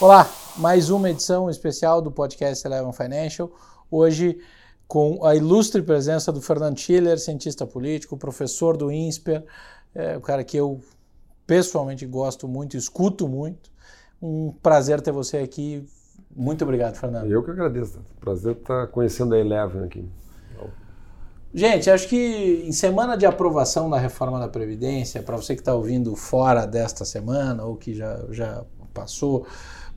Olá, mais uma edição especial do podcast Eleven Financial. Hoje com a ilustre presença do Fernando Schiller, cientista político, professor do INSPER, é, o cara que eu pessoalmente gosto muito, escuto muito. Um prazer ter você aqui. Muito obrigado, Fernando. Eu que agradeço. Prazer estar conhecendo a Eleven aqui. Gente, acho que em semana de aprovação da reforma da Previdência, para você que está ouvindo fora desta semana ou que já, já passou,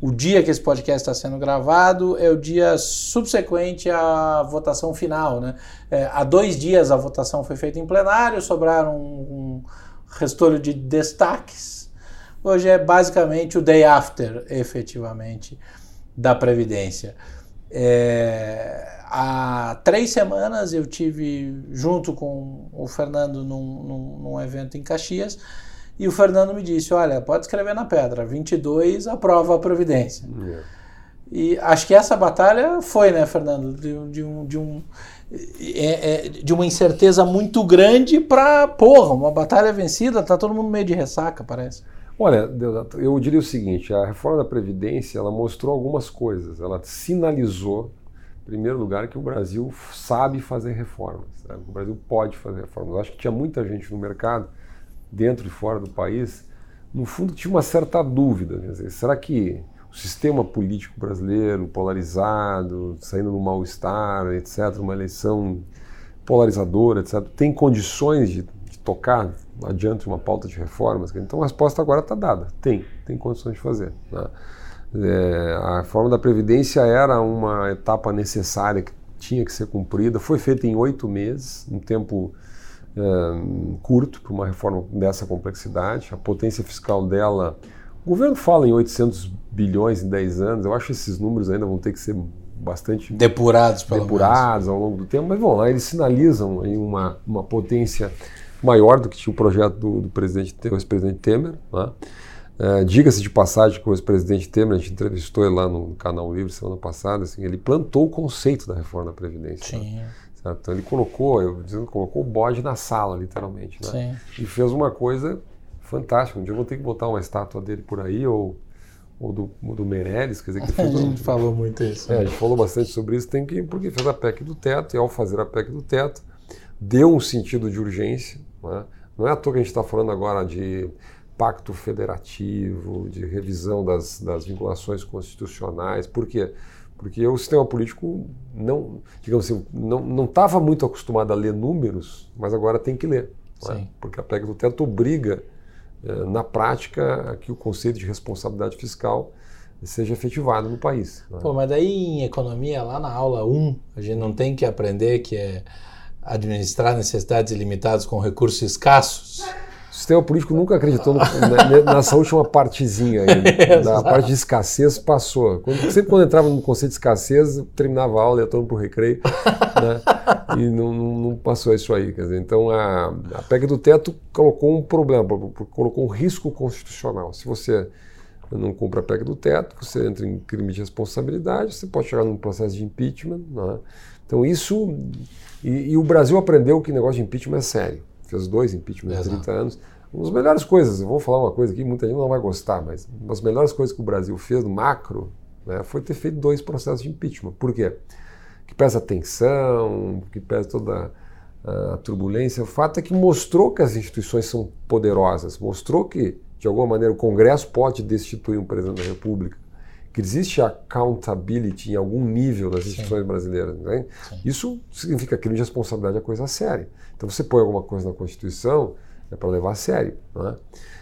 o dia que esse podcast está sendo gravado é o dia subsequente à votação final. Né? É, há dois dias a votação foi feita em plenário, sobraram um, um restolho de destaques. Hoje é basicamente o day after, efetivamente, da Previdência. É, há três semanas eu tive junto com o Fernando num, num, num evento em Caxias e o Fernando me disse: Olha, pode escrever na pedra, 22 aprova a Previdência. É. E acho que essa batalha foi, né, Fernando, de, de um. De um é, é, de uma incerteza muito grande para, porra, uma batalha vencida, tá todo mundo meio de ressaca, parece. Olha, eu diria o seguinte: a reforma da Previdência ela mostrou algumas coisas. Ela sinalizou, em primeiro lugar, que o Brasil sabe fazer reformas. Sabe? O Brasil pode fazer reformas. Eu acho que tinha muita gente no mercado dentro e fora do país, no fundo tinha uma certa dúvida. Dizer, será que o sistema político brasileiro, polarizado, saindo no mal-estar, etc., uma eleição polarizadora, etc., tem condições de, de tocar adiante uma pauta de reformas? Então a resposta agora está dada. Tem, tem condições de fazer. Né? É, a reforma da Previdência era uma etapa necessária que tinha que ser cumprida, foi feita em oito meses, um tempo curto para uma reforma dessa complexidade. A potência fiscal dela, o governo fala em 800 bilhões em 10 anos, eu acho que esses números ainda vão ter que ser bastante depurados, depurados ao longo do tempo, mas vão lá, eles sinalizam uma, uma potência maior do que tinha o projeto do, do presidente, do ex-presidente Temer. Né? Uh, Diga-se de passagem que o ex-presidente Temer, a gente entrevistou ele lá no Canal Livre semana passada, assim, ele plantou o conceito da reforma da Previdência. Sim. Né? Certo? Então ele colocou, eu dizendo, colocou o bode na sala, literalmente. Né? E fez uma coisa fantástica. Um dia eu vou ter que botar uma estátua dele por aí, ou, ou do, do Meirelles, quer dizer, que fez A gente falou muito isso. É, a gente falou bastante sobre isso, tem que, porque fez a PEC do teto, e ao fazer a PEC do teto, deu um sentido de urgência. Né? Não é à toa que a gente está falando agora de pacto federativo, de revisão das, das vinculações constitucionais. Por quê? Porque o sistema político não, digamos assim, não estava muito acostumado a ler números, mas agora tem que ler. É? Porque a PEC do teto obriga, eh, na prática, a que o conceito de responsabilidade fiscal seja efetivado no país. É? Pô, mas daí em economia, lá na aula 1, a gente não tem que aprender que é administrar necessidades ilimitadas com recursos escassos? O sistema político nunca acreditou no, na, nessa última partezinha aí. da parte de escassez passou. Quando, sempre quando entrava no conceito de escassez, terminava a aula, ia todo para o recreio. Né? E não, não, não, passou isso aí. Dizer, então a, a PEC do teto colocou um problema, colocou um risco constitucional. Se você não cumpre a PEC do teto, você entra em crime de responsabilidade, você pode chegar num processo de impeachment. Né? Então isso. E, e o Brasil aprendeu que o negócio de impeachment é sério fez dois impeachments em 30 anos. Uma das melhores coisas, eu vou falar uma coisa aqui, muita gente não vai gostar, mas uma das melhores coisas que o Brasil fez no macro né, foi ter feito dois processos de impeachment. Por quê? Que pesa a tensão, que pesa toda a turbulência. O fato é que mostrou que as instituições são poderosas, mostrou que, de alguma maneira, o Congresso pode destituir um presidente da República, que existe accountability em algum nível das instituições Sim. brasileiras. Né? Isso significa crime de responsabilidade é coisa séria. Então você põe alguma coisa na Constituição é para levar a sério. Né?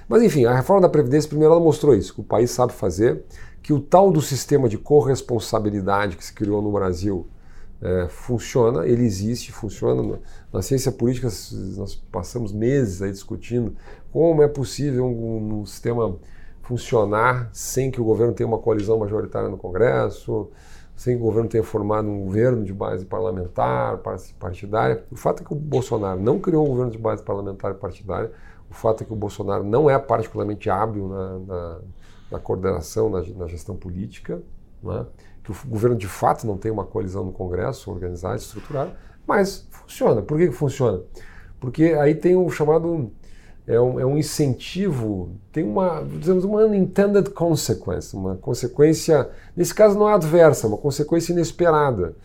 Mas enfim, a reforma da Previdência, primeiro, ela mostrou isso, que o país sabe fazer, que o tal do sistema de corresponsabilidade que se criou no Brasil é, funciona, ele existe, funciona. Na ciência política, nós passamos meses aí discutindo como é possível um, um sistema funcionar sem que o governo tenha uma coalizão majoritária no Congresso, sem que o governo tenha formado um governo de base parlamentar, partidária. O fato é que o Bolsonaro não criou um governo de base parlamentar e partidária. O fato é que o Bolsonaro não é particularmente hábil na, na, na coordenação, na, na, gestão política, né? que o governo de fato não tem uma coalizão no Congresso organizada, estruturada, mas funciona. Por que, que funciona? Porque aí tem o chamado é um, é um incentivo, tem uma, dizemos, uma unintended consequence, uma consequência, nesse caso não é adversa, uma consequência inesperada.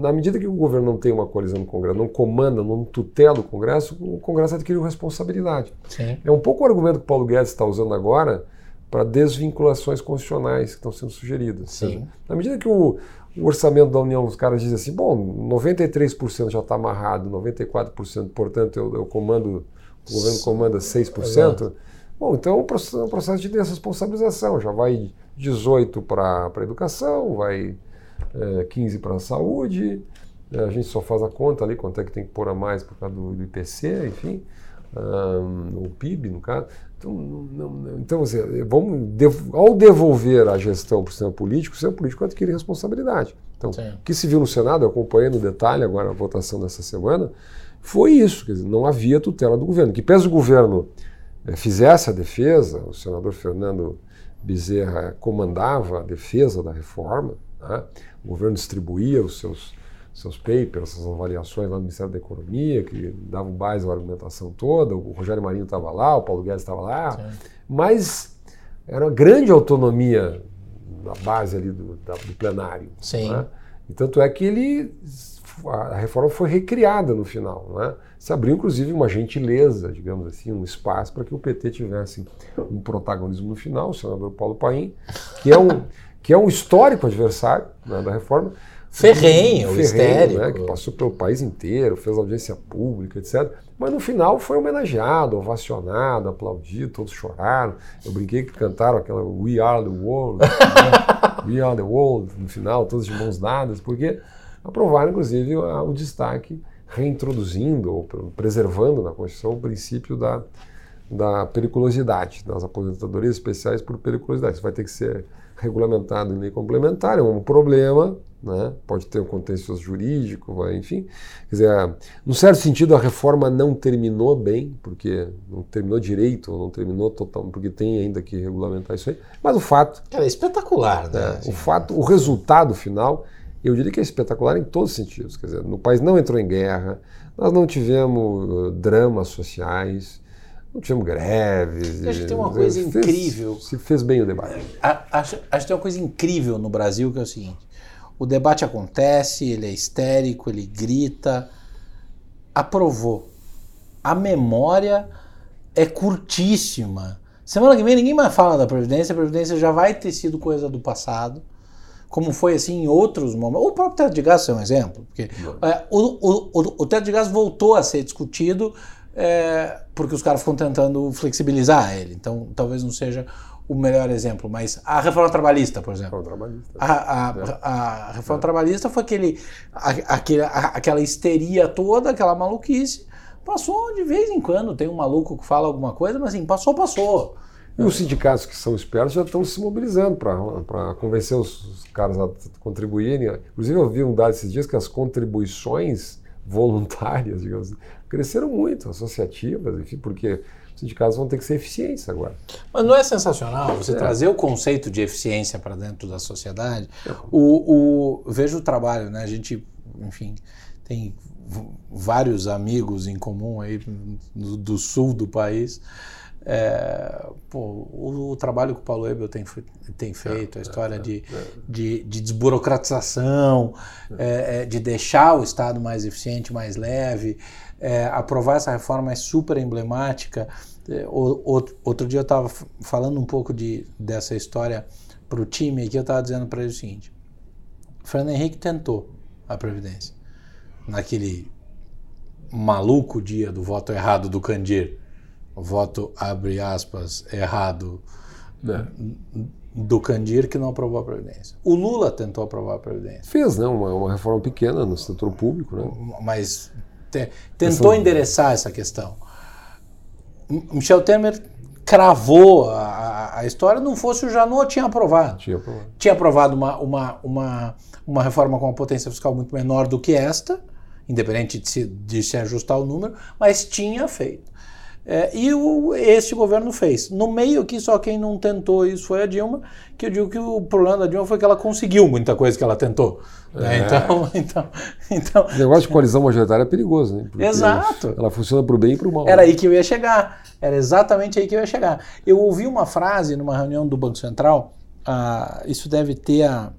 Na medida que o governo não tem uma coalizão no Congresso, não comanda, não tutela o Congresso, o Congresso adquiriu responsabilidade. Sim. É um pouco o argumento que o Paulo Guedes está usando agora para desvinculações constitucionais que estão sendo sugeridas. Sim. Na medida que o, o orçamento da União, os caras dizem assim, bom, 93% já está amarrado, 94%, portanto eu, eu comando, o governo comanda 6%. Exato. Bom, então é um processo, um processo de desresponsabilização, já vai 18 para a educação, vai é, 15 para a saúde, é, a gente só faz a conta ali, quanto é que tem que pôr a mais por causa do, do IPC, enfim, um, o PIB, no caso. Então, não, não, então assim, vamos, ao devolver a gestão para o sistema político, o sistema político adquire responsabilidade. Então, Sim. o que se viu no Senado, eu acompanhei no detalhe agora a votação dessa semana, foi isso, quer dizer, não havia tutela do governo. Que pese o governo é, fizesse a defesa, o senador Fernando Bezerra comandava a defesa da reforma, né? O governo distribuía os seus, seus papers, as avaliações lá no Ministério da Economia, que davam base à argumentação toda. O Rogério Marinho estava lá, o Paulo Guedes estava lá. Sim. Mas era uma grande autonomia na base ali do, da, do plenário. Sim. Né? E tanto é que ele a reforma foi recriada no final. Né? Se abriu, inclusive, uma gentileza, digamos assim, um espaço para que o PT tivesse um protagonismo no final, o senador Paulo Paim, que é um, que é um histórico adversário né, da reforma. Ferrenho, Ferrenho histérico. Né, que passou pelo país inteiro, fez audiência pública, etc. Mas no final foi homenageado, ovacionado, aplaudido, todos choraram. Eu brinquei que cantaram aquela We Are the World, né? We Are the World, no final, todos de mãos dadas, porque aprovaram, inclusive, o destaque, reintroduzindo ou preservando na Constituição o princípio da, da periculosidade, das aposentadorias especiais por periculosidade. Isso vai ter que ser regulamentado em lei complementar, é um problema, né? pode ter um contexto jurídico, vai, enfim. Quer dizer, num certo sentido, a reforma não terminou bem, porque não terminou direito, não terminou total, porque tem ainda que regulamentar isso aí. Mas o fato. Cara, é espetacular, né? É, o fato, o resultado final, eu diria que é espetacular em todos os sentidos. Quer dizer, no país não entrou em guerra, nós não tivemos uh, dramas sociais. Não tivemos greves. Acho que tem uma coisa fez, incrível. Se fez bem o debate. Acho, acho que tem uma coisa incrível no Brasil que é o seguinte: o debate acontece, ele é histérico, ele grita. Aprovou. A memória é curtíssima. Semana que vem ninguém mais fala da Previdência, a Previdência já vai ter sido coisa do passado, como foi assim em outros momentos. O próprio teto de gás é um exemplo, porque é, o, o, o, teto de gás voltou a ser discutido é, porque os caras ficam tentando flexibilizar ele. Então, talvez não seja o melhor exemplo, mas a reforma trabalhista, por exemplo. Reforma trabalhista. A, a, é. a reforma é. trabalhista foi aquele, aquele, aquela histeria toda, aquela maluquice. Passou de vez em quando, tem um maluco que fala alguma coisa, mas assim, passou, passou. E os sindicatos que são espertos já estão se mobilizando para convencer os caras a contribuírem. Inclusive, eu vi um dado esses dias que as contribuições voluntárias, digamos assim, cresceram muito, associativas, enfim, porque os sindicatos vão ter que ser eficientes agora. Mas não é sensacional você é. trazer o conceito de eficiência para dentro da sociedade? É. O, o, vejo o trabalho, né? A gente, enfim, tem vários amigos em comum aí do, do sul do país. É, pô, o, o, trabalho que o Paulo Ebel tem, tem feito, a é, história é, de, de, de, desburocratização, é, de deixar o Estado mais eficiente, mais leve, aprovar essa reforma é super emblemática. outro, outro dia eu estava falando um pouco de, dessa história para o time aqui, eu estava dizendo para ele o seguinte: o Fernando Henrique tentou a Previdência naquele maluco dia do voto errado do Candir voto, abre aspas, errado é. do Candir que não aprovou a Previdência. O Lula tentou aprovar a Previdência. Fez, né? Uma, uma reforma pequena no setor público, né? Mas te, tentou endereçar essa questão. Michel Temer cravou a, a, história, não fosse o Janot, tinha aprovado. Tinha aprovado. Tinha aprovado uma, uma, uma, uma reforma com uma potência fiscal muito menor do que esta, independente de se, de se ajustar o número, mas tinha feito. É, e o, este governo fez. No meio aqui, só quem não tentou isso foi a Dilma, que eu digo que o problema da Dilma foi que ela conseguiu muita coisa que ela tentou. Né? É. Então, então, então. O negócio de coalizão majoritária é perigoso, né? Porque Exato. Ela funciona para o bem e para o mal. Era aí que eu ia chegar. Era exatamente aí que eu ia chegar. Eu ouvi uma frase numa reunião do Banco Central, ah, isso deve ter a,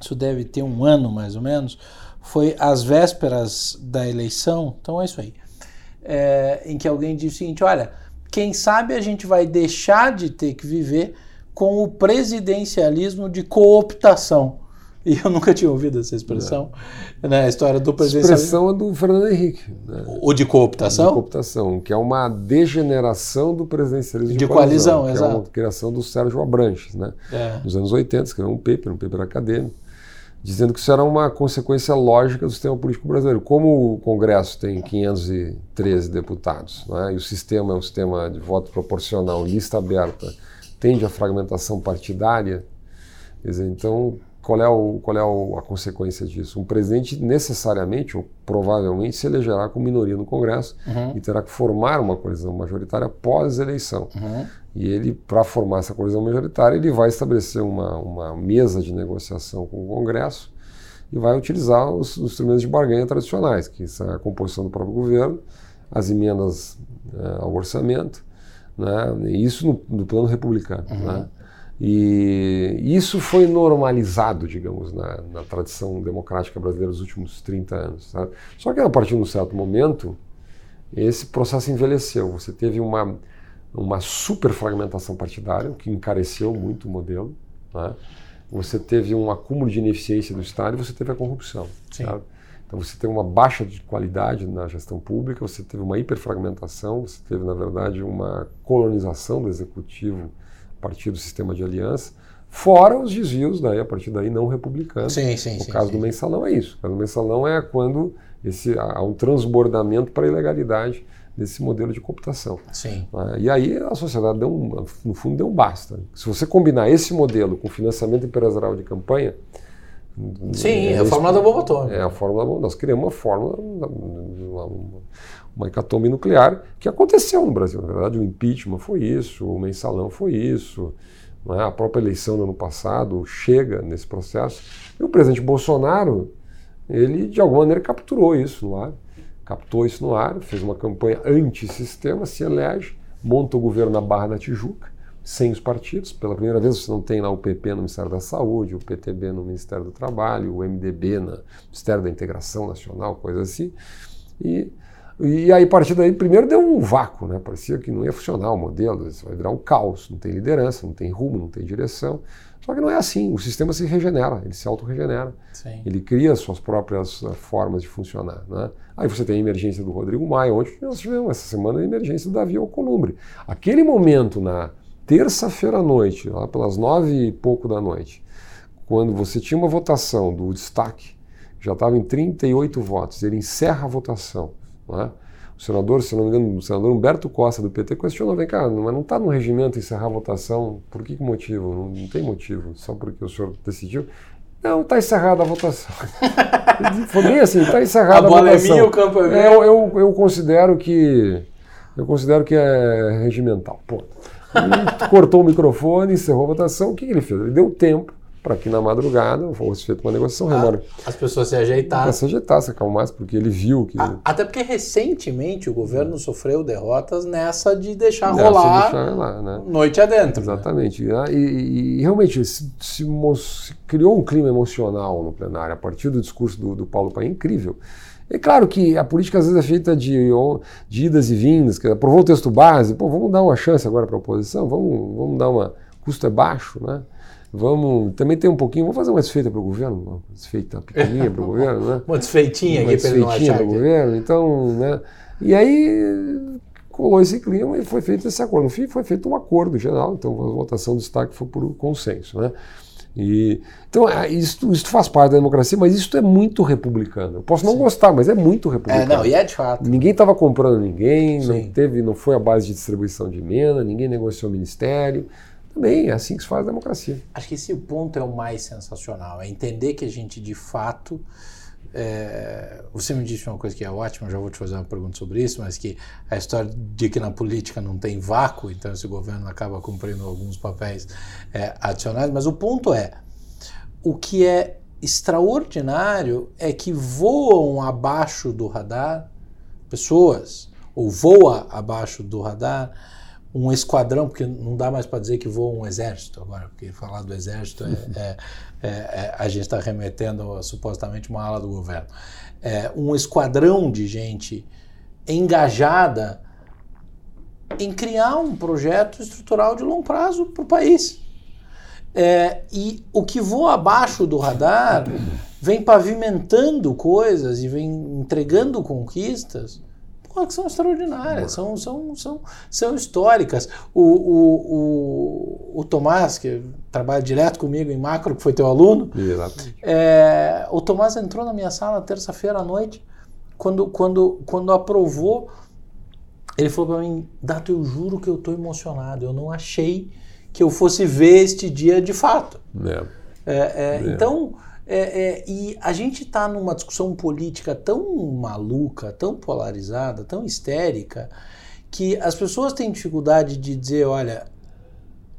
isso deve ter um ano mais ou menos, foi às vésperas da eleição, então é isso aí, é, em que alguém disse o seguinte: olha, quem sabe a gente vai deixar de ter que viver com o presidencialismo de cooptação. E eu nunca tinha ouvido essa expressão, né? A história do A presidencialismo. expressão é do Fernando Henrique. Né? O de cooptação? De cooptação, que é uma degeneração do presidencialismo de, De coalizão, que é exato. uma criação do Sérgio Abranches, né? É. Nos anos 80, escreveu um paper, um paper acadêmico, dizendo que isso era uma consequência lógica do sistema político brasileiro. Como o Congresso tem 513 deputados, né? e o sistema é um sistema de voto proporcional, lista aberta, tende à fragmentação partidária, dizer, então qual é, o, qual é o- a consequência disso? Um presidente necessariamente, ou provavelmente, se elegerá com minoria no Congresso Uhum. e terá que formar uma coalizão majoritária pós-eleição. Uhum. E ele, para formar essa coalizão majoritária, ele vai estabelecer uma, uma mesa de negociação com o Congresso e vai utilizar os, os instrumentos de barganha tradicionais, que são a composição do próprio governo, as emendas eh, ao orçamento, né? isso no, no plano republicano. Né? E isso foi normalizado, digamos, na, na tradição democrática brasileira dos últimos 30 anos. sabe? Só que a partir de um certo momento, esse processo envelheceu. Você teve uma, uma superfragmentação partidária, o que encareceu muito o modelo. né? Você teve um acúmulo de ineficiência do Estado e você teve a corrupção. Então você teve uma baixa de qualidade na gestão pública, você teve uma hiperfragmentação, você teve, na verdade, uma colonização do executivo a partir do sistema de aliança, fora os desvios daí, a partir daí não republicanos. Sim, sim, O sim. caso sim. do mensalão é isso. O caso do mensalão é quando esse, há um transbordamento para a ilegalidade desse modelo de cooptação. Sim. né? E aí a sociedade deu um, no fundo deu um basta. Se você combinar esse modelo com financiamento empresarial de campanha, Sim, é a isso- fórmula da bomba atômica. é a fórmula. bom, Nós criamos uma fórmula, uma, uma, hecatombe nuclear que aconteceu no Brasil. Na verdade, o impeachment foi isso, o mensalão foi isso, não é? a própria eleição do ano passado chega nesse processo. E o presidente Bolsonaro, ele de alguma maneira capturou isso no ar, captou isso no ar, fez uma campanha anti-sistema, se elege, monta o governo na Barra da Tijuca, sem os partidos. Pela primeira vez você não tem lá o PP no Ministério da Saúde, o PTB no Ministério do Trabalho, o MDB no Ministério da Integração Nacional, coisa assim. E, e aí, a partir daí, primeiro deu um vácuo, né? parecia que não ia funcionar o modelo, isso vai virar um caos, não tem liderança, não tem rumo, não tem direção. Só que não é assim, o sistema se regenera, ele se autorregenera. Ele cria suas próprias uh, formas de funcionar. Né? Aí você tem a emergência do Rodrigo Maia. Ontem nós tivemos essa semana a emergência do Davi Alcolumbre. Aquele momento na terça-feira à noite, lá pelas nove e pouco da noite, quando você tinha uma votação do destaque, já estava em 38 votos, ele encerra a votação. Né? Senador, se não me engano, o senador Humberto Costa do PT questionou, vem cá, mas não está no regimento encerrar a votação, por que motivo? Não, não tem motivo, só porque o senhor decidiu. Não, está encerrada a votação. Foi bem assim, está encerrada A a, bola é votação. minha, o campo é meu. É, eu, eu, eu considero que eu considero que é regimental. Ponto. E cortou o microfone, encerrou a votação. O que, que ele fez? Ele deu tempo para que na madrugada fosse feita uma negociação remora. As pessoas se Para ajeitaram. se ajeitar, se acalmasse, porque ele viu que. A- Até porque recentemente o governo sofreu derrotas nessa de deixar Nessa rolar deixar lá, né? noite adentro. Exatamente. né? E, e- realmente se, se se criou um clima emocional no plenário a partir do discurso do, do Paulo Paim incrível. É claro que a política às vezes é feita de, de idas e vindas, que aprovou o texto base, pô, vamos dar uma chance agora para a oposição, vamos, vamos dar uma. custo é baixo, né? Vamos. Também tem um pouquinho, vamos fazer uma desfeita para o governo, uma desfeita pequenininha para o governo, né? Uma desfeitinha uma aqui para ele não desfeitinha achar do que... governo. Então, né? E aí colou esse clima e foi feito esse acordo. No fim, foi feito um acordo geral, então a votação do destaque foi por consenso, né? E, então, é, isso, isso faz parte da democracia, mas isso é muito republicano. Eu posso não gostar, mas é muito É, republicano. não, e é de fato. Ninguém estava comprando ninguém, não Sim. teve, não foi a base de distribuição de emenda, ninguém negociou ministério. Também é assim que se faz a democracia. Acho que esse ponto é o mais sensacional, é entender que a gente de fato é, você me disse uma coisa que é ótima, já vou te fazer uma pergunta sobre isso, mas que a história de que na política não tem vácuo, então esse governo acaba cumprindo alguns papéis é, adicionais, mas o ponto é, o que é extraordinário é que voam abaixo do radar pessoas, ou voa abaixo do radar um esquadrão, porque não dá mais para dizer que voa um exército agora, porque falar do exército é, é, é, é a gente está remetendo a, supostamente uma ala do governo. É, um esquadrão de gente engajada em criar um projeto estrutural de longo prazo para o país. É, e o que voa abaixo do radar vem pavimentando coisas e vem entregando conquistas que são extraordinárias, são, são, são, são históricas. O, o, o, o Tomás, que trabalha direto comigo em macro, que foi teu aluno, é, o Tomás entrou na minha sala terça-feira à noite, quando, quando, quando aprovou, ele falou para mim, Dato, eu juro que eu estou emocionado, eu não achei que eu fosse ver este dia de fato. É. É, é, é. então, é, é, e a gente está numa discussão política tão maluca, tão polarizada, tão histérica, que as pessoas têm dificuldade de dizer, olha,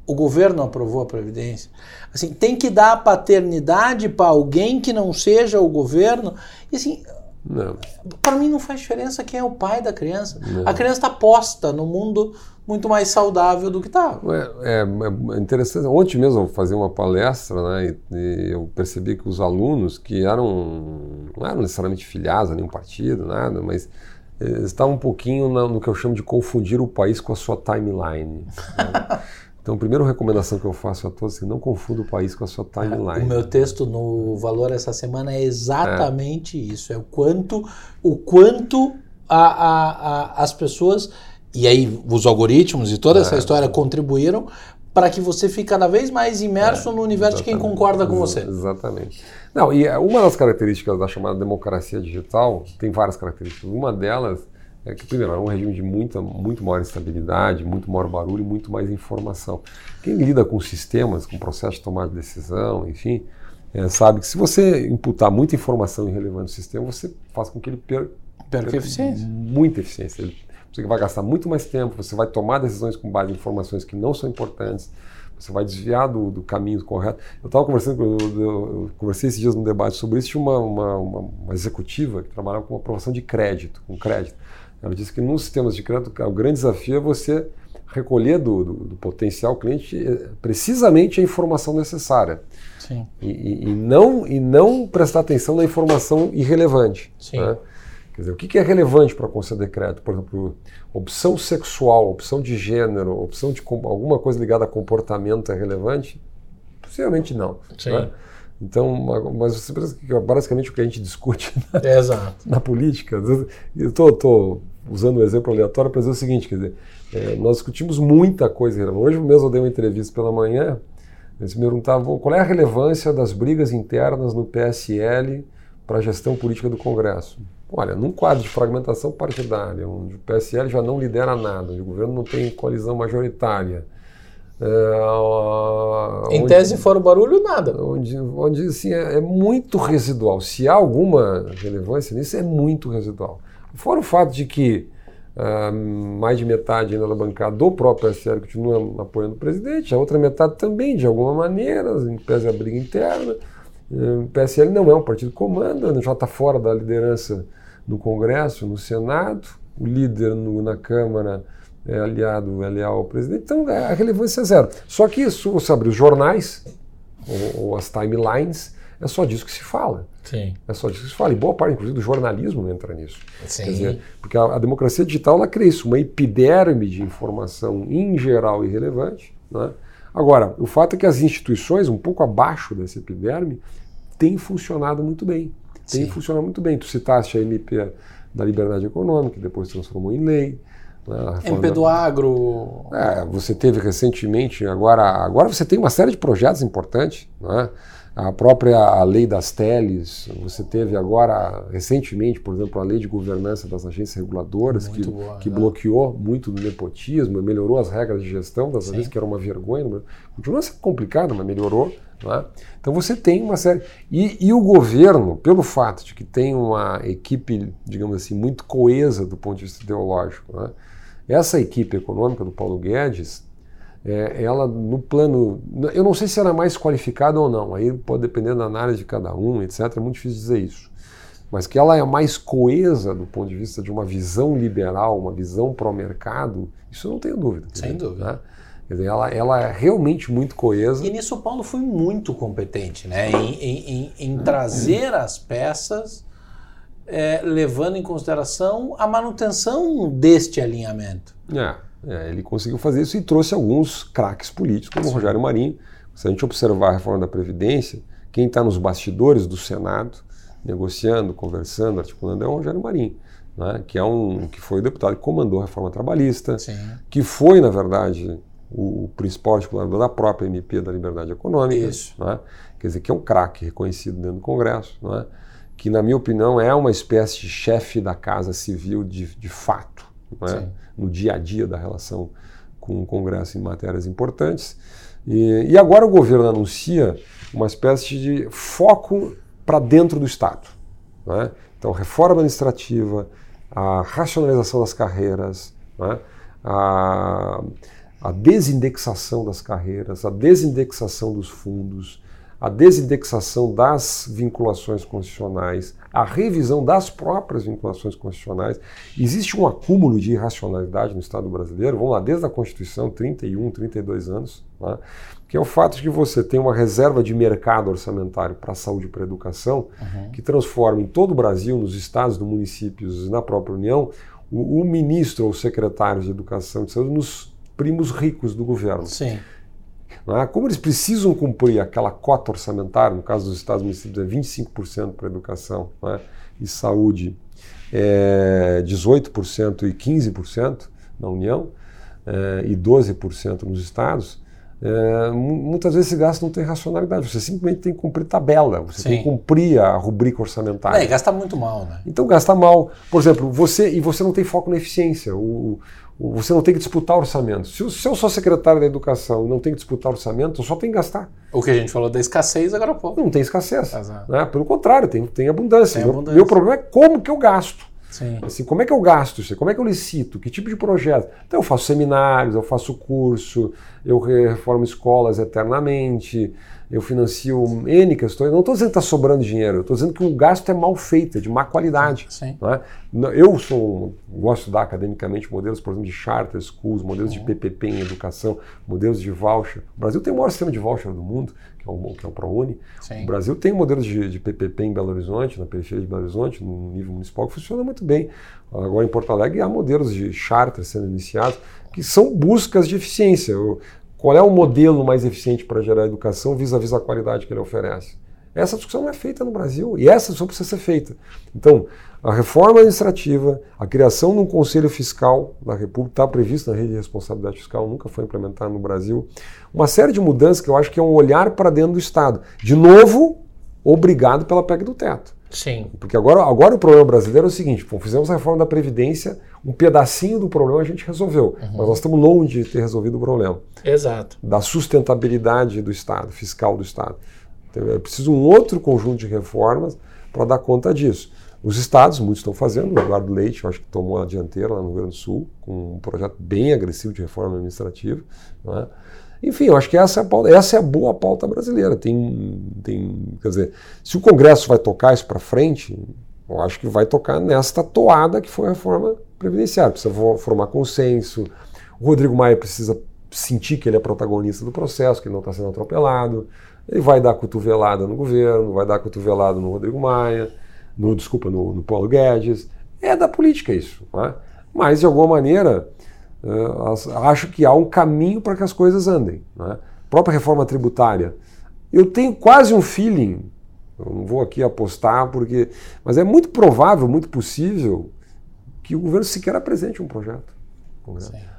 o governo aprovou a Previdência. Assim, tem que dar paternidade para alguém que não seja o governo. E assim, para mim não faz diferença quem é o pai da criança. Não. A criança está posta no mundo muito mais saudável do que estava. É, é, é, interessante. Ontem mesmo eu fazia uma palestra né, e, e, eu percebi que os alunos que eram não eram necessariamente filiados a nenhum partido, nada, mas estavam um pouquinho na, no que eu chamo de confundir o país com a sua timeline. Né? Então, a primeira recomendação que eu faço a todos é que não confunda o país com a sua timeline. O meu texto no Valor essa semana é exatamente é. isso. É o quanto, o quanto a, a, a, as pessoas e aí os algoritmos e toda essa é. história contribuíram para que você fique cada vez mais imerso é, no universo de quem concorda com você. Exatamente. Não, e uma das características da chamada democracia digital, tem várias características. Uma delas é que, primeiro, é um regime de muita, muito maior instabilidade, muito maior barulho e muito mais informação. Quem lida com sistemas, com processo de tomada de decisão, enfim, é, sabe que se você imputar muita informação irrelevante no sistema, você faz com que ele perca, perca eficiência. muita eficiência. Ele você vai gastar muito mais tempo, você vai tomar decisões com base em informações que não são importantes, você vai desviar do, do caminho correto. Eu estava conversando, eu, eu, conversei esses dias num debate sobre isso, tinha uma, uma, uma, uma executiva que trabalhava com aprovação de crédito, com crédito. Ela disse que nos sistemas de crédito, o grande desafio é você recolher do, do, do potencial cliente eh, precisamente a informação necessária. Sim. E, e, e, não, e não prestar atenção na informação irrelevante. Sim. Né? Quer dizer, o que é relevante para conceder crédito? Por exemplo, opção sexual, opção de gênero, opção de alguma coisa ligada a comportamento é relevante? Possivelmente não. Sim. Né? Então, mas você pensa que basicamente o que a gente discute na, é na política. Eu estou usando um exemplo aleatório para dizer o seguinte: quer dizer, é, nós discutimos muita coisa relevante. Hoje mesmo eu dei uma entrevista pela manhã. Eles me perguntavam qual é a relevância das brigas internas no PSL para a gestão política do Congresso. Olha, num quadro de fragmentação partidária, onde o PSL já não lidera nada, onde o governo não tem coalizão majoritária. É, em onde, tese, fora o barulho, nada. Onde, onde assim, é, é, muito residual. Se há alguma relevância nisso, é muito residual. Fora o fato de que uh, mais de metade ainda da bancada do próprio PSL continua apoiando o presidente, a outra metade também, de alguma maneira, em pese a briga interna. O PSL não é um partido que comanda, já está fora da liderança no Congresso, no Senado, o líder no, na Câmara é aliado, é leal ao presidente, então a relevância é zero. Só que isso, você abre os jornais ou, ou, as timelines, é só disso que se fala. Sim. É só disso que se fala. E boa parte, inclusive, do jornalismo entra nisso. Sim. Quer dizer, porque a, a democracia digital ela cria isso, uma epiderme de informação em geral irrelevante. Né? Agora, o fato é que as instituições, um pouco abaixo desse epiderme, têm funcionado muito bem tem funcionado muito bem. Tu citaste a MP da Liberdade Econômica, que depois se transformou em lei. Né, MP do Agro. É, você teve recentemente, agora, agora você tem uma série de projetos importantes. Né? A própria a lei das teles, você teve agora, recentemente, por exemplo, a lei de governança das agências reguladoras, muito que, boa, que né? bloqueou muito do nepotismo, melhorou as regras de gestão das agências, que era uma vergonha, continua sendo complicado, mas melhorou. É? Então você tem uma série. E, e, o governo, pelo fato de que tem uma equipe, digamos assim, muito coesa do ponto de vista ideológico, é? essa equipe econômica do Paulo Guedes é, ela no plano. Eu não sei se ela é mais qualificada ou não, aí pode depender da análise de cada um, etc. É muito difícil dizer isso. Mas que ela é mais coesa do ponto de vista de uma visão liberal, uma visão pró-mercado, isso eu não tenho dúvida. Sem dizer, dúvida. Né? Quer dizer, ela, ela é realmente muito coesa. E nisso o Paulo foi muito competente, né? Em, em, em, em trazer as peças, é, levando em consideração a manutenção deste alinhamento. É. É, ele conseguiu fazer isso e trouxe alguns craques políticos, como o Rogério Marinho. Se a gente observar a reforma da Previdência, quem está nos bastidores do Senado, negociando, conversando, articulando, é o Rogério Marinho. Né, que é um que foi o deputado que comandou a reforma trabalhista, Sim. que foi, na verdade, o, principal articulador da própria MP da Liberdade Econômica. Né, quer dizer, que é um craque reconhecido dentro do Congresso, né, que, na minha opinião, é uma espécie de chefe da Casa Civil de, de fato né, no dia a dia da relação com o Congresso em matérias importantes. E, e agora o governo anuncia uma espécie de foco para dentro do Estado. Né? Então, reforma administrativa, a racionalização das carreiras, né? a, a desindexação das carreiras, a desindexação dos fundos, a desindexação das vinculações constitucionais, a revisão das próprias vinculações constitucionais. Existe um acúmulo de irracionalidade no Estado brasileiro, vamos lá, desde a Constituição, 31, 32 anos, né, que é o fato de que você tem uma reserva de mercado orçamentário para a saúde e para a educação, uhum. que transforma em todo o Brasil, nos estados, nos municípios e na própria União, o, o ministro ou secretário de Educação e de Saúde nos primos ricos do governo. Sim. É? Como eles precisam cumprir aquela cota orçamentária, no caso dos Estados Municípios é 25% para educação é? e saúde, é 18% e 15% na União é, e 12% nos estados, é, muitas vezes esse gasto não tem racionalidade. Você simplesmente tem que cumprir tabela, você Sim. tem que cumprir a rubrica orçamentária. É, gasta muito mal, né? Então gasta mal. Por exemplo, você e você não tem foco na eficiência. O, você não tem que disputar orçamento. Se, se eu sou secretário da educação e não tenho que disputar orçamento, eu só tenho que gastar. O que a gente falou da escassez agora pouco. Não tem escassez. Né? Pelo contrário, tem, tem abundância. Tem abundância. Meu, meu problema é como que eu gasto. Sim. Assim, como é que eu gasto isso? Como é que eu licito? Que tipo de projeto? Então eu faço seminários, eu faço curso, eu reformo escolas eternamente, eu financio N questões. Não estou dizendo que está sobrando dinheiro, estou dizendo que o gasto é mal feito, é de má qualidade. Sim. É? Eu sou, gosto de estudar academicamente modelos, por exemplo, de charter schools, modelos uhum. de PPP em educação, modelos de voucher. O Brasil tem o maior sistema de voucher do mundo, que é o, que é o ProUni. Sim. O Brasil tem modelos de, de PPP em Belo Horizonte, na periferia de Belo Horizonte, no nível municipal, que funciona muito bem. Agora em Porto Alegre há modelos de charter sendo iniciados, que são buscas de eficiência. Qual é o modelo mais eficiente para gerar educação vis-à-vis -vis a qualidade que ele oferece? Essa discussão não é feita no Brasil e essa discussão precisa ser feita. Então, a reforma administrativa, a criação de um conselho fiscal da República está prevista na rede de responsabilidade fiscal, nunca foi implementada no Brasil. Uma série de mudanças que eu acho que é um olhar para dentro do Estado. De novo, obrigado pela PEC do teto. Sim. Porque agora, agora o problema brasileiro é o seguinte: bom, fizemos a reforma da Previdência, um pedacinho do problema a gente resolveu, uhum. mas nós estamos longe de ter resolvido o problema. Exato. Da sustentabilidade do Estado, fiscal do Estado. Então, é preciso um outro conjunto de reformas para dar conta disso. Os estados, muitos estão fazendo, o Eduardo Leite, eu acho que tomou a dianteira lá no Rio Grande do Sul, com um projeto bem agressivo de reforma administrativa. Né? Enfim, eu acho que essa é a, pauta, essa é a boa pauta brasileira. Tem, tem, quer dizer, se o Congresso vai tocar isso para frente, eu acho que vai tocar nesta toada que foi a reforma previdenciária. Precisa formar consenso. O Rodrigo Maia precisa sentir que ele é protagonista do processo, que ele não está sendo atropelado. Ele vai dar cotovelada no governo, vai dar cotovelada no Rodrigo Maia, no, desculpa, no, no Paulo Guedes. É da política isso. É? Mas, de alguma maneira, Uh, acho que há um caminho para que as coisas andem. Né? Própria reforma tributária. Eu tenho quase um feeling, eu não vou aqui apostar, porque, mas é muito provável, muito possível, que o governo sequer apresente um projeto.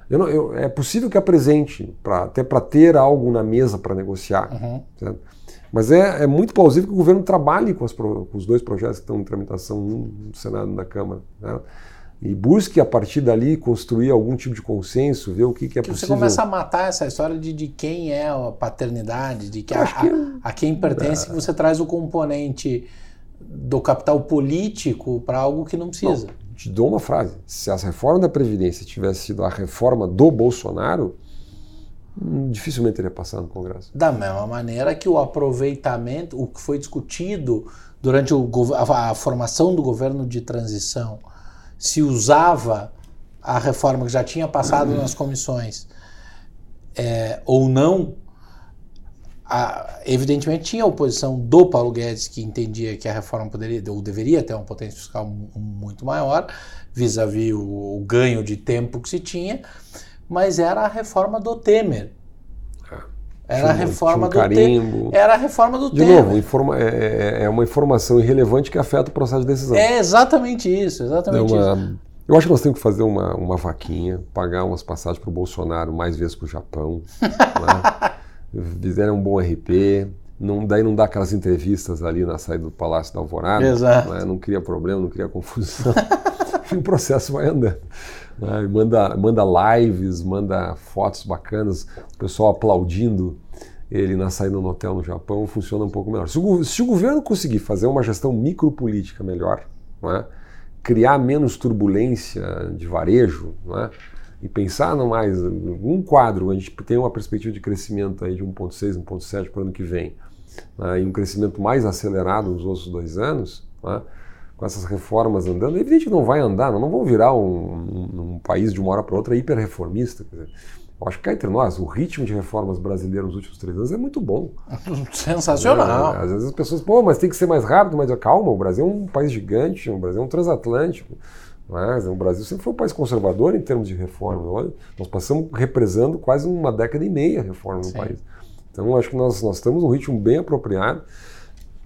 Eu não, eu, é possível que apresente, pra, até para ter algo na mesa para negociar. Uhum. Mas é, é, muito plausível que o governo trabalhe com, com, os dois projetos que estão em tramitação, um no Senado e na Câmara. Né? E busque a partir dali construir algum tipo de consenso, ver o que, que é que possível. Você começa a matar essa história de, de quem é a paternidade, de que a, que a, a, quem pertence, é. você traz o componente do capital político para algo que não precisa. Não, te dou uma frase: se a reforma da Previdência tivesse sido a reforma do Bolsonaro, hum, dificilmente teria passado no Congresso. Da mesma maneira que o aproveitamento, o que foi discutido durante o, a, a formação do governo de transição se usava a reforma que já tinha passado uhum. nas comissões é, ou não, a, evidentemente tinha a oposição do Paulo Guedes, que entendia que a reforma poderia ou deveria ter uma potência fiscal muito maior, vis-à-vis -vis o, o ganho de tempo que se tinha, mas era a reforma do Temer. Era a reforma um do carimbo. Era a reforma do De novo, informa, é, é, é, uma informação irrelevante que afeta o processo de decisão. É exatamente isso, exatamente uma, isso. Eu acho que nós temos que fazer uma, uma vaquinha, pagar umas passagens para o Bolsonaro, mais vezes para o Japão. né? Fizeram um bom RP, não, daí não dá aquelas entrevistas ali na saída do Palácio da Alvorada. Exato. Né? Não cria problema, não cria confusão. e o processo vai andando. Né? Manda, manda lives, manda fotos bacanas, o pessoal aplaudindo ele na saída no hotel no Japão, funciona um pouco melhor. Se o, se o governo conseguir fazer uma gestão micropolítica melhor, é? criar menos turbulência de varejo, é? e pensar no mais um quadro, a gente tem uma perspectiva de crescimento aí de 1,6, 1,7 para o ano que vem, é? e um crescimento mais acelerado nos outros dois anos? Com essas reformas andando, é evidente que não vai andar, não, não vão virar um, um, um país de uma hora para outra hiper-reformista. Eu acho que cá entre nós, o ritmo de reformas brasileiras nos últimos três anos é muito bom. Sensacional. É, às vezes as pessoas, pô, mas tem que ser mais rápido, mas calma, o Brasil é um país gigante, o Brasil é um transatlântico. Mas o Brasil sempre foi um país conservador em termos de reforma. Olha, nós passamos represando quase uma década e meia reforma no Sim. país. Então, acho que nós, nós estamos num ritmo bem apropriado.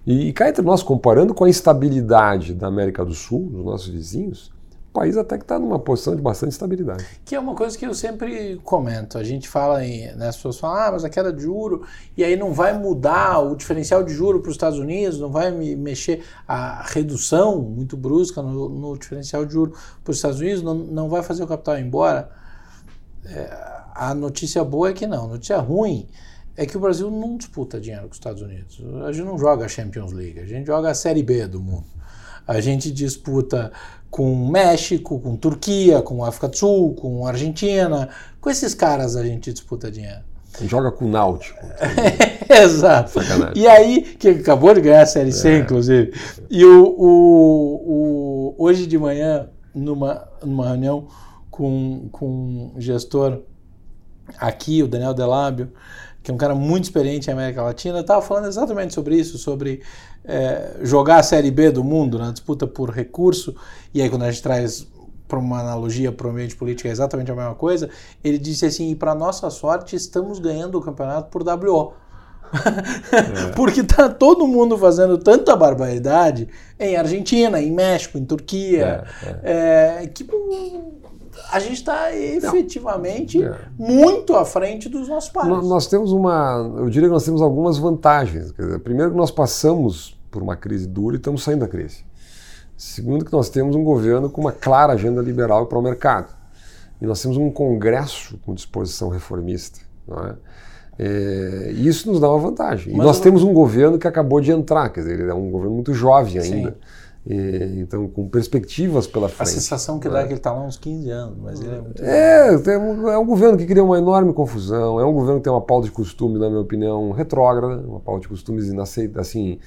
E, e cá entre nós, comparando com a instabilidade da América do Sul, dos nossos vizinhos, o país até que está numa posição de bastante estabilidade. Que é uma coisa que eu sempre comento. A gente fala em. Né, as pessoas falam, ah, mas a queda de juro, e aí não vai mudar o diferencial de juro para os Estados Unidos, não vai me mexer a redução muito brusca no, no diferencial de juro para os Estados Unidos, não, não vai fazer o capital ir embora. É, a notícia boa é que não. A notícia ruim é que o Brasil não disputa dinheiro com os Estados Unidos. A gente não joga a Champions League, a gente joga a Série B do mundo. A gente disputa com México, com Turquia, com África do Sul, com Argentina. Com esses caras a gente disputa dinheiro. Joga com o Náutico. Exato. Sacanagem. E aí, que acabou de ganhar a Série C, é. inclusive. E o, o, o, hoje de manhã, numa, numa reunião com, com um gestor aqui, o Daniel Delábio, que é um cara muito experiente em América Latina, estava falando exatamente sobre isso, sobre é, jogar a Série B do mundo na disputa por recurso, e aí quando a gente traz para uma analogia para o ambiente político é exatamente a mesma coisa, ele disse assim, e para nossa sorte estamos ganhando o campeonato por WO. é. Porque tá todo mundo fazendo tanta barbaridade em Argentina, em México, em Turquia, é, é. é que a gente está efetivamente é. muito à frente dos nossos pais. Nós, nós, temos uma, eu diria que nós temos algumas vantagens. Dizer, primeiro que nós passamos por uma crise dura e estamos saindo da crise. Segundo que nós temos um governo com uma clara agenda liberal para o mercado. E nós temos um Congresso com disposição reformista. Não é? É, isso nos dá uma vantagem. Mas e nós eu... temos um governo que acabou de entrar, quer dizer, ele é um governo muito jovem ainda. Sim. Então, com perspectivas pela frente. A sensação que dá é que ele está lá uns 15 anos, mas ele é muito. É, um, é um governo que cria uma enorme confusão, é um governo que tem uma pauta de costume, na minha opinião, retrógrada, uma pauta de costumes inaceitável, assim,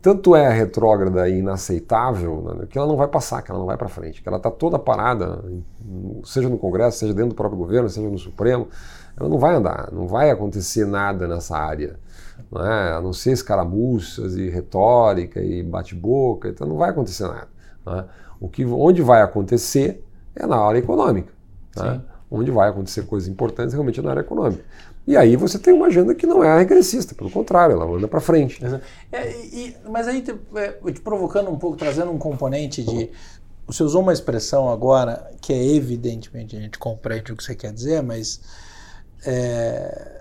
tanto é retrógrada e inaceitável né, que ela não vai passar, que ela não vai para frente, que ela está toda parada, seja no Congresso, seja dentro do próprio governo, seja no Supremo, ela não vai andar, não vai acontecer nada nessa área não é? a não ser escaramuças e retórica e bate-boca, então não vai acontecer nada. É? O que, onde vai acontecer é na área econômica. É? Onde vai acontecer coisas importantes realmente é na área econômica. E aí você tem uma agenda que não é regressista, pelo contrário, ela anda para frente. É, e, mas aí, te, é, te provocando um pouco, trazendo um componente de. Você usou uma expressão agora que é evidentemente a gente compreende o que você quer dizer, mas é,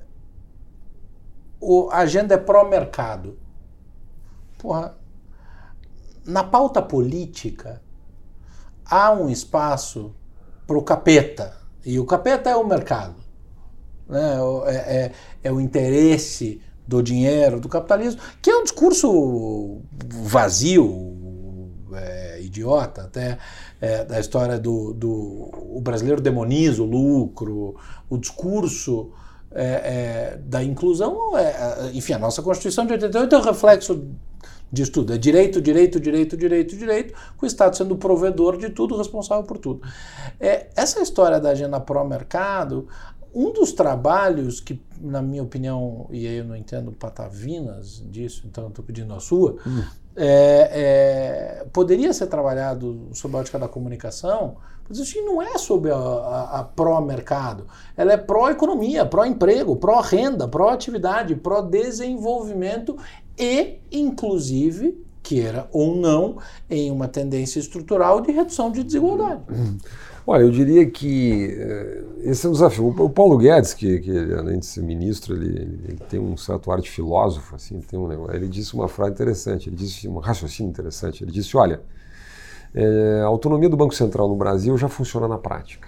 o, a agenda é pró-mercado. porra, na pauta política há um espaço para o capeta. E o capeta é o mercado. Né? É, é, é o interesse do dinheiro, do capitalismo, que é um discurso vazio, é, idiota até, é, da história do, do o brasileiro demoniza o lucro, o discurso é, é da inclusão, é, enfim, a nossa Constituição de 88 é um reflexo disso tudo. É direito, direito, direito, direito, direito, com o Estado sendo o provedor de tudo, responsável por tudo. É, essa história da agenda pró-mercado, um dos trabalhos que, na minha opinião, e aí eu não entendo patavinas disso, então estou pedindo a sua, hum. é, é, poderia ser trabalhado sob a ótica da comunicação, mas isso não é sobre a, a, a pró-mercado. Ela é pró-economia, pró-emprego, pró-renda, pró-atividade, pró-desenvolvimento e, inclusive, queira ou não, em uma tendência estrutural de redução de desigualdade. Olha, eu diria que eh, esse é um desafio. O Paulo Guedes, que, que além de ser ministro, ele, ele, tem um certo ar de filósofo, assim, tem um, ele disse uma frase interessante, ele disse um raciocínio interessante. Ele disse: olha, é, a autonomia do Banco Central no Brasil já funciona na prática.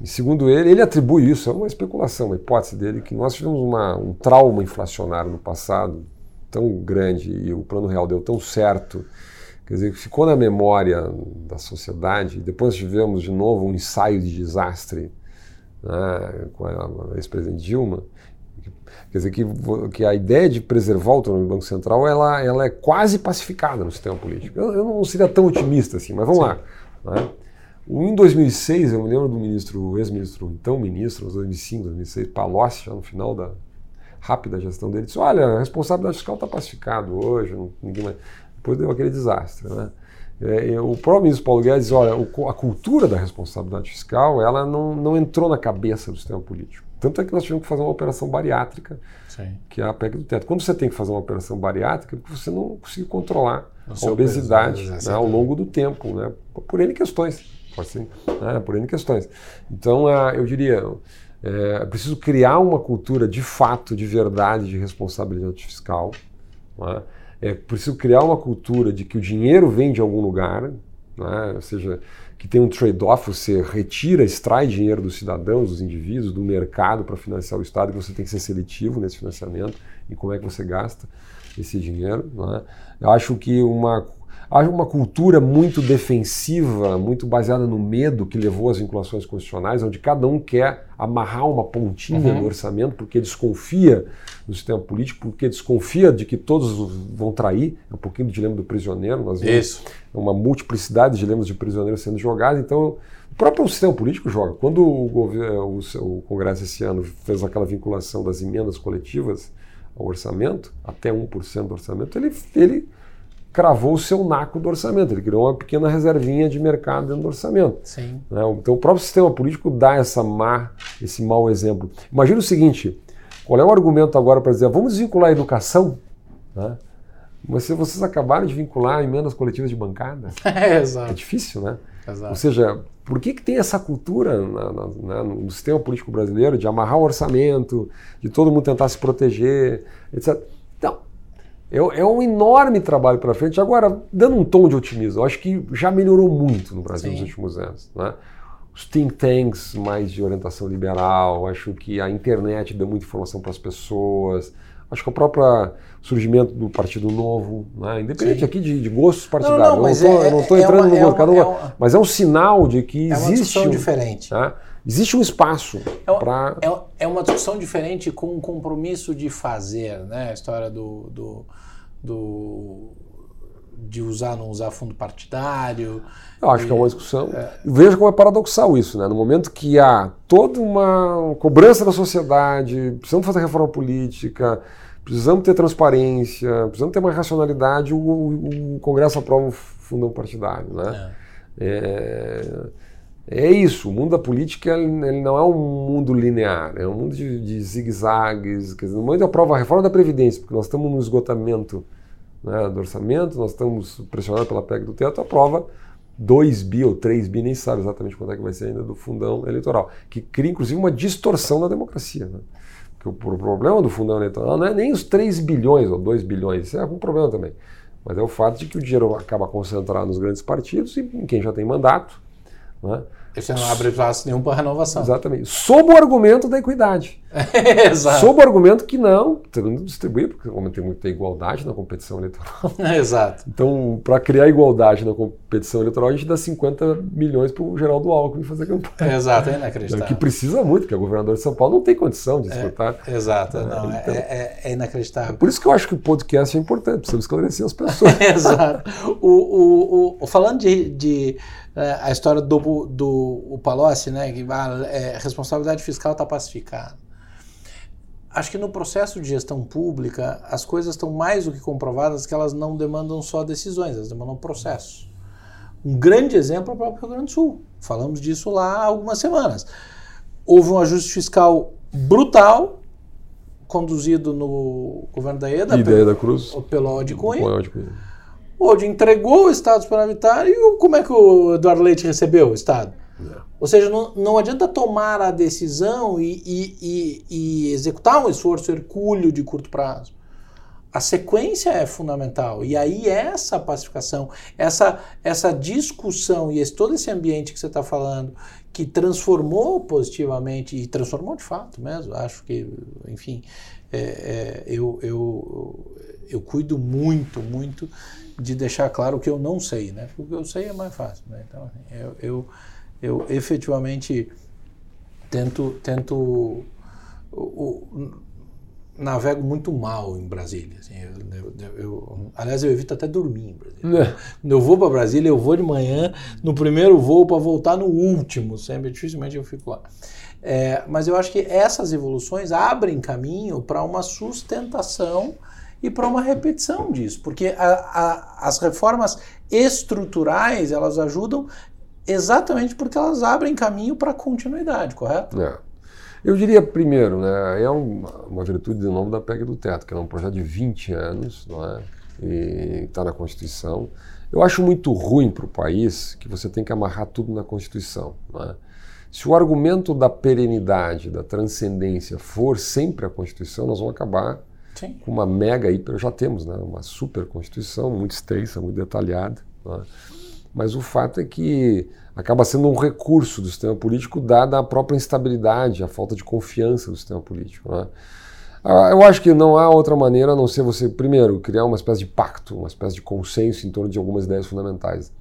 E segundo ele, ele atribui isso, é uma especulação, uma hipótese dele, que nós tivemos uma, um trauma inflacionário no passado tão grande e o plano real deu tão certo Quer dizer, ficou na memória da sociedade. Depois tivemos de novo um ensaio de desastre né, com a ex-presidente Dilma. Quer dizer, que, que a ideia de preservar o autonomia do Banco Central ela, ela é quase pacificada no sistema político. Eu, eu não seria tão otimista assim, mas vamos Sim. lá. Né? Em 2006, eu me lembro do ministro, ex-ministro, então ministro, 2005, 2006, Palocci, já no final da rápida gestão dele, disse: Olha, a responsabilidade fiscal está pacificado hoje, não, ninguém mais depois deu aquele desastre. Né? É, o próprio ministro Paulo Guedes olha, a cultura da responsabilidade fiscal ela não, não entrou na cabeça do sistema político. Tanto é que nós tivemos que fazer uma operação bariátrica, Sim. que é a PEC do teto. Quando você tem que fazer uma operação bariátrica, porque você não conseguiu controlar a obesidade peso, né, ao longo do tempo, né, por N questões. Assim, né, por N questões. Então, eu diria, é, é preciso criar uma cultura de fato, de verdade, de responsabilidade fiscal. Né, é preciso criar uma cultura de que o dinheiro vem de algum lugar, né? ou seja, que tem um trade-off, você retira, extrai dinheiro dos cidadãos, dos indivíduos, do mercado para financiar o Estado, e você tem que ser seletivo nesse financiamento e como é que você gasta esse dinheiro. Né? Eu acho que uma Há uma cultura muito defensiva, muito baseada no medo que levou às vinculações constitucionais, onde cada um quer amarrar uma pontinha uhum. no orçamento porque desconfia do sistema político, porque desconfia de que todos vão trair. É um pouquinho do dilema do prisioneiro. Nós vemos Isso. uma multiplicidade de dilemas de prisioneiros sendo jogados. Então, o próprio sistema político joga. Quando o, o Congresso esse ano fez aquela vinculação das emendas coletivas ao orçamento, até 1% do orçamento, ele, ele cravou o seu naco do orçamento. Ele criou uma pequena reservinha de mercado dentro do orçamento. Sim. Né? Então o próprio sistema político dá essa má, esse mau exemplo. Imagina o seguinte: qual é o argumento agora para dizer vamos desvincular a educação? Né? Mas se vocês acabaram de vincular emendas coletivas de bancada, é, exato. é difícil, né? Exato. Ou seja, por que, que tem essa cultura na, na, na, no sistema político brasileiro de amarrar o orçamento, de todo mundo tentar se proteger, etc. Então, é, é um enorme trabalho para frente. Agora, dando um tom de otimismo, eu acho que já melhorou muito no Brasil Sim. nos últimos anos. Né? Os think tanks mais de orientação liberal, acho que a internet deu muita informação para as pessoas. Acho que o próprio surgimento do Partido Novo, né? independente Sim. aqui de, de, gostos partidários, não, não, mas eu não estou é, entrando é uma, no gosto, é uma, mas é um sinal de que é existe uma um, diferente. Tá? Existe um espaço é, para. É, é, uma discussão diferente com um compromisso de fazer, né? A história do, do do de usar não usar fundo partidário. Eu acho que é uma discussão. É... Veja como é paradoxal isso, né? No momento que há toda uma cobrança da sociedade, precisamos fazer reforma política, precisamos ter transparência, precisamos ter mais racionalidade, o, o Congresso aprova o fundão partidário, né? É. É, é isso, o mundo da política ele não é um mundo linear, é um mundo de, de zigue-zagues. No momento aprova a reforma da Previdência, porque nós estamos no esgotamento né, do orçamento, nós estamos pressionados pela PEC do teto, aprova 2 bi ou 3 bi, nem sabe exatamente quanto é que vai ser ainda do fundão eleitoral, que cria inclusive uma distorção da democracia. Né? Porque o, problema do fundão eleitoral não é nem os 3 bilhões ou 2 bilhões, isso é um problema também. Mas é o fato de que o dinheiro acaba concentrado nos grandes partidos e em quem já tem mandato. Né? Você não abre espaço nenhum para renovação. Exatamente. Sob o argumento da equidade. Exato. Sob o argumento que não, tentando distribuir, porque como tem muita igualdade na competição eleitoral. Exato. Então, para criar igualdade na competição eleitoral, a gente dá 50 milhões para o Geraldo Alckmin fazer campanha. Exato, é inacreditável. Que precisa muito, porque o governador de São Paulo não tem condição de disputar. É, exato, é, não, então, é, é, inacreditável. Por isso que eu acho que o podcast é importante, precisamos esclarecer as pessoas. Exato. O, o, o, falando de, de é, a história do, do o Palocci, né, que a é, responsabilidade fiscal está pacificada. Acho que no processo de gestão pública, as coisas estão mais do que comprovadas que elas não demandam só decisões, elas demandam processo. Um grande exemplo é o próprio Rio Grande do Sul. Falamos disso lá há algumas semanas. Houve um ajuste fiscal brutal, conduzido no governo da EDA, Ideia pelo, da Cruz. pelo de Cunha. Hoje entregou o Estado superavitário e como é que o Eduardo Leite recebeu o Estado? É. Ou seja, não, não adianta tomar a decisão e, e, e, e, executar um esforço hercúleo de curto prazo. A sequência é fundamental. E aí essa pacificação, essa, essa discussão e esse, todo esse ambiente que você está falando, que transformou positivamente, e transformou de fato mesmo, acho que, enfim, é, é, eu, eu, eu cuido muito, muito de deixar claro o que eu não sei, né? Porque o que eu sei é mais fácil, né? Então, assim, eu, eu, eu efetivamente tento, tento navego muito mal em Brasília. Assim, eu, eu, aliás, eu evito até dormir em Brasília. É. Quando eu vou para Brasília, eu vou de manhã no primeiro voo para voltar no último. Sempre, dificilmente eu fico lá. É, mas eu acho que essas evoluções abrem caminho para uma sustentação e para uma repetição disso, porque a, a, as reformas estruturais elas ajudam exatamente porque elas abrem caminho para a continuidade, correto? É. Eu diria primeiro, né, é uma, uma virtude de novo da PEC do teto, que é um projeto de 20 anos, não é? E está na Constituição. Eu acho muito ruim para o país que você tem que amarrar tudo na Constituição. É? Se o argumento da perenidade, da transcendência for sempre a Constituição, nós vamos acabar Sim. com uma mega hiper, já temos né, uma super Constituição, muito extensa, muito detalhada. Né? Mas o fato é que acaba sendo um recurso do sistema político dada a própria instabilidade, a falta de confiança do sistema político. Né? Ah, eu acho que não há outra maneira a não ser você, primeiro, criar uma espécie de pacto, uma espécie de consenso em torno de algumas ideias fundamentais.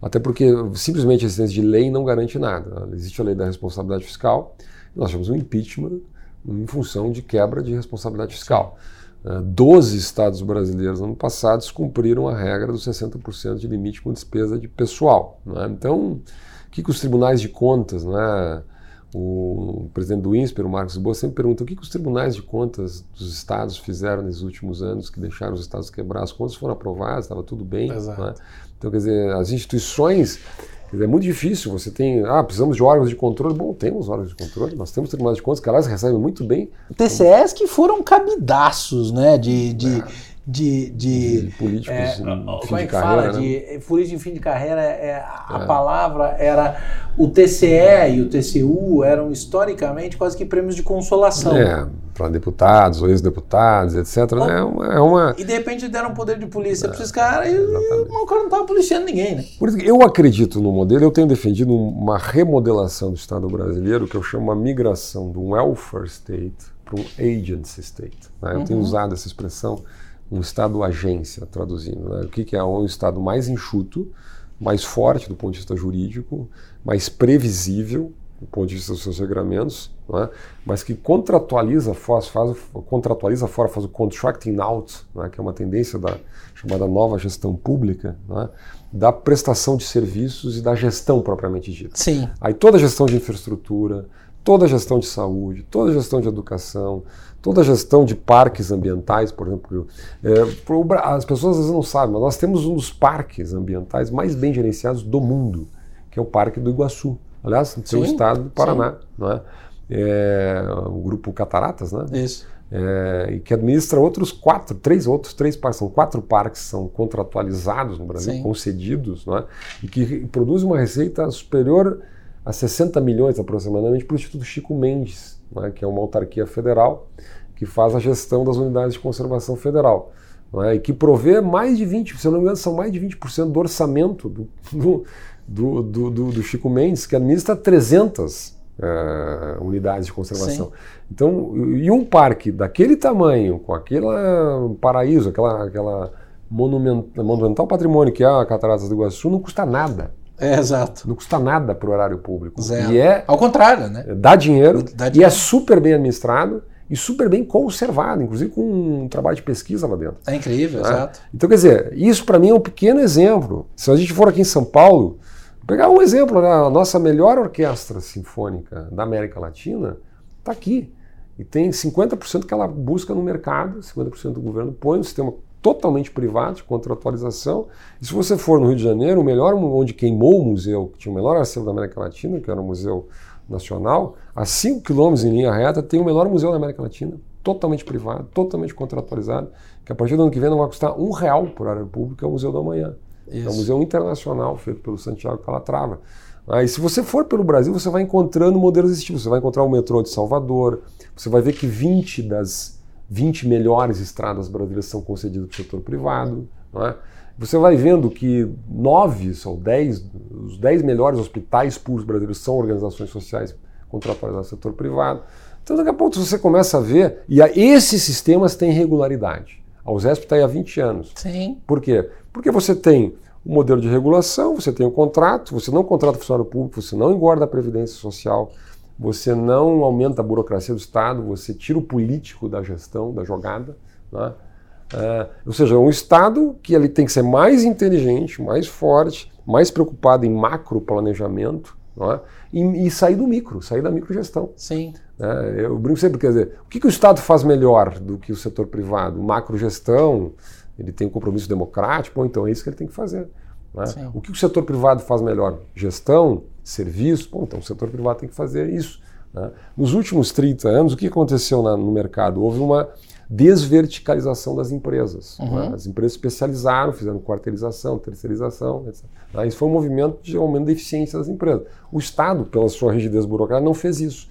Até porque simplesmente a existência de lei não garante nada. Existe a lei da responsabilidade fiscal, nós temos um impeachment em função de quebra de responsabilidade fiscal. Uh, 12 estados brasileiros no ano passado cumpriram a regra dos 60% de limite com despesa de pessoal. É? Então, o que, que os tribunais de contas, é? o presidente do INSPER, o Marcos Boa, sempre pergunta o que, que os tribunais de contas dos estados fizeram nesses últimos anos que deixaram os estados quebrar. As contas foram aprovadas, estava tudo bem. É? Então, quer dizer, as instituições é muito difícil. Você tem, ah, precisamos de órgãos de controle. Bom, temos órgãos de controle, nós temos tribunais de contas que, aliás, recebem muito bem. TCS que foram cabidaços, né? De, de, é. De, de, de, políticos é, em fim é de carreira. Fala? Né? De, político em fim de carreira, é, a é. palavra era. O TCE e o TCU eram historicamente quase que prêmios de consolação. É para deputados ou ex-deputados, etc. Bom, né? é, uma, E de repente deram poder de polícia é, para esses caras e o cara não estava policiando ninguém. Né? Por isso eu acredito no modelo, eu tenho defendido uma remodelação do Estado brasileiro que eu chamo a migração do welfare state para um agency state. Né? Eu uhum. tenho usado essa expressão, um Estado agência, traduzindo. Né? O que, que é um Estado mais enxuto, mais forte do ponto de vista jurídico, mais previsível, do ponto de vista dos seus regramentos, é? mas que contratualiza fora, faz, contratualiza fora, faz o contracting out, é? que é uma tendência da chamada nova gestão pública, é? da prestação de serviços e da gestão propriamente dita. Sim. Aí toda a gestão de infraestrutura, toda a gestão de saúde, toda a gestão de educação, toda a gestão de parques ambientais, por exemplo. É, as pessoas às vezes não sabem, mas nós temos um dos parques ambientais mais bem gerenciados do mundo, que é o Parque do Iguaçu aliás, no seu estado do Paraná, não é? é? o grupo Cataratas, né? Isso. É, e que administra outros quatro, três outros três parques, são quatro parques que são contratualizados no Brasil, Sim. concedidos, não é? e que produzem uma receita superior a 60 milhões aproximadamente para o Instituto Chico Mendes, é? que é uma autarquia federal que faz a gestão das unidades de conservação federal. é? e que provê mais de 20%, se eu não me engano, são mais de 20% do orçamento do, do, do, do, do Chico Mendes, que administra 300 é, unidades de conservação. Sim. Então, e um parque daquele tamanho, com aquele paraíso, aquela, aquela monumental, monumental patrimônio que é a Cataratas do Iguaçu, não custa nada. É, exato. Não custa nada para o horário público. Zero. E é, Ao contrário, né? Dá dinheiro, dá dinheiro, e é super bem administrado e super bem conservado, inclusive com um trabalho de pesquisa lá dentro. É incrível, né? exato. Então, quer dizer, isso para mim é um pequeno exemplo. Se a gente for aqui em São Paulo, pegar um exemplo, né? a nossa melhor orquestra sinfônica da América Latina está aqui. E tem 50% que ela busca no mercado, 50% do governo põe no sistema totalmente privado, de contratualização. E se você for no Rio de Janeiro, o melhor onde queimou o museu, que tinha o melhor acervo da América Latina, que era o Museu Nacional, a 5 quilômetros em linha reta, tem o melhor museu da América Latina, totalmente privado, totalmente contratualizado, que a partir do ano que vem não vai custar um real por área pública, é o Museu da Manhã. Isso. É um museu internacional feito pelo Santiago Calatrava. Aí, se você for pelo Brasil, você vai encontrando modelos desse tipo. Você vai encontrar o metrô de Salvador, você vai ver que 20 das 20 melhores estradas brasileiras são concedidas para o setor privado. É? Você vai vendo que nove ou dez, os dez melhores hospitais públicos brasileiros são organizações sociais contratuais do setor privado. Então, daqui a pouco você começa a ver, e a, esses sistemas têm regularidade. A USESP está aí há 20 anos. Sim. Por quê? Porque você tem o um modelo de regulação, você tem o um contrato, você não contrata funcionário público, você não engorda a previdência social, você não aumenta a burocracia do Estado, você tira o político da gestão, da jogada. Né? É, ou seja, um Estado que ele tem que ser mais inteligente, mais forte, mais preocupado em macro planejamento é? e, e, sair do micro, sair da microgestão. Sim. É, eu brinco sempre, quer dizer, o que, que o Estado faz melhor do que o setor privado? Macrogestão, ele tem um compromisso democrático, então é isso que ele tem que fazer. Né? O que o setor privado faz melhor? Gestão, serviço, bom, então o setor privado tem que fazer isso. Né? Nos últimos 30 anos, o que aconteceu na, no mercado? Houve uma desverticalização das empresas. Uhum. Né? As empresas especializaram, fizeram quarteirização, terceirização, etc. Né? Isso foi um movimento de aumento da eficiência das empresas. O Estado, pela sua rigidez burocrática, não fez isso.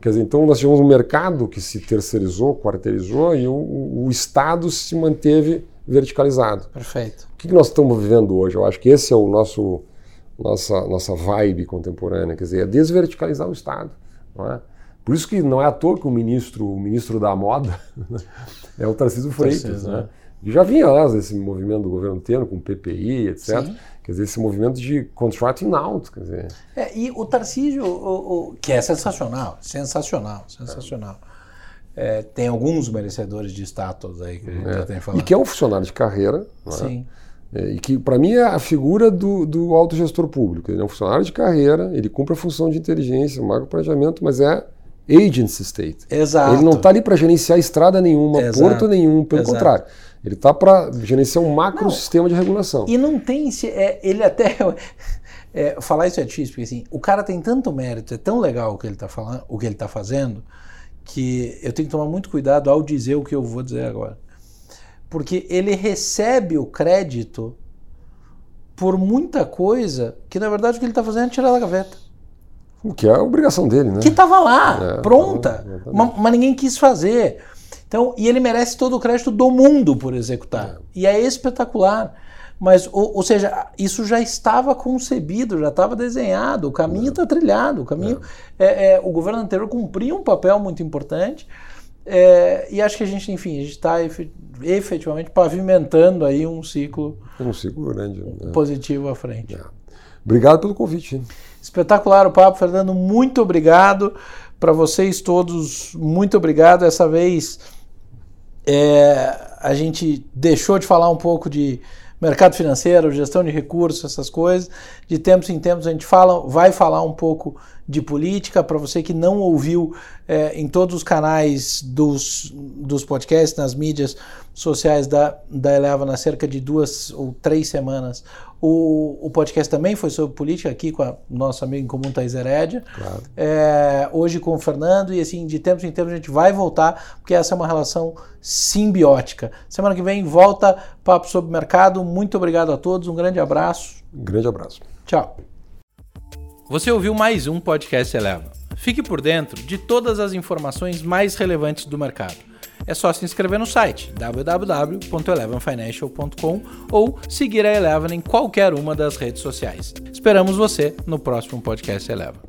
Quer dizer, então nós tivemos um mercado que se terceirizou, quarteirizou e o, o Estado se manteve verticalizado. Perfeito. O que nós estamos vivendo hoje? Eu acho que esse é o nosso nossa nossa vibe contemporânea, quer dizer, é desverticalizar o Estado, não é? Por isso que não é à toa que o ministro, o ministro da moda é o Tarcísio Freitas, Tarcísio, né? E já vinha, aliás, esse movimento do governo Temer com PPI, etc. Sim. Quer dizer, esse movimento de contracting out, quer dizer. É, e o Tarcísio, o, o, que é sensacional, sensacional, sensacional. É. É, tem alguns merecedores de status aí que a gente é. já tem falado. E que é um funcionário de carreira. É? Sim. É, e que, para mim, é a figura do, do autogestor público. Ele é um funcionário de carreira, ele cumpre a função de inteligência, macro planejamento, mas é agency state. Exato. Ele não está ali para gerenciar estrada nenhuma, Exato. porto nenhum, pelo Exato. contrário. Ele está para gerenciar um macro não. sistema de regulação. E não tem. É, ele até. É, falar isso é difícil, porque assim, o cara tem tanto mérito, é tão legal o que ele está falando, o que ele está fazendo, que eu tenho que tomar muito cuidado ao dizer o que eu vou dizer agora. Porque ele recebe o crédito por muita coisa que, na verdade, o que ele está fazendo é tirar da gaveta. O que é a obrigação dele, né? Que estava lá, é, pronta, mas, mas, ninguém quis fazer. Então, e ele merece todo o crédito do mundo por executar. É. E é espetacular. Mas, ou, ou, seja, isso já estava concebido, já estava desenhado, o caminho está é. trilhado, o caminho. É. é. É, o governo anterior cumpria um papel muito importante. É, e acho que a gente, enfim, a gente está efetivamente pavimentando aí um ciclo, um ciclo grande, né? positivo à frente. Obrigado pelo convite. Espetacular o papo, Fernando. Muito obrigado para vocês todos. Muito obrigado. Essa vez é, a gente deixou de falar um pouco de mercado financeiro, gestão de recursos, essas coisas. De tempos em tempos a gente fala, vai falar um pouco de política. Para você que não ouviu é, em todos os canais dos, dos podcasts, nas mídias sociais da, da Eleva, na cerca de duas ou três semanas, o, o podcast também foi sobre política aqui com a nosso amigo em comum Thais Herédia. Claro. É, hoje com o Fernando e assim, de tempos em tempos a gente vai voltar, porque essa é uma relação simbiótica. Semana que vem volta Papo sobre Mercado. Muito obrigado a todos, um grande abraço. Um grande abraço. Tchau. Você ouviu mais um podcast Eleva. Fique por dentro de todas as informações mais relevantes do mercado é só se inscrever no site www.elevenfinancial.com ou seguir a Eleven em qualquer uma das redes sociais. Esperamos você no próximo podcast Eleven.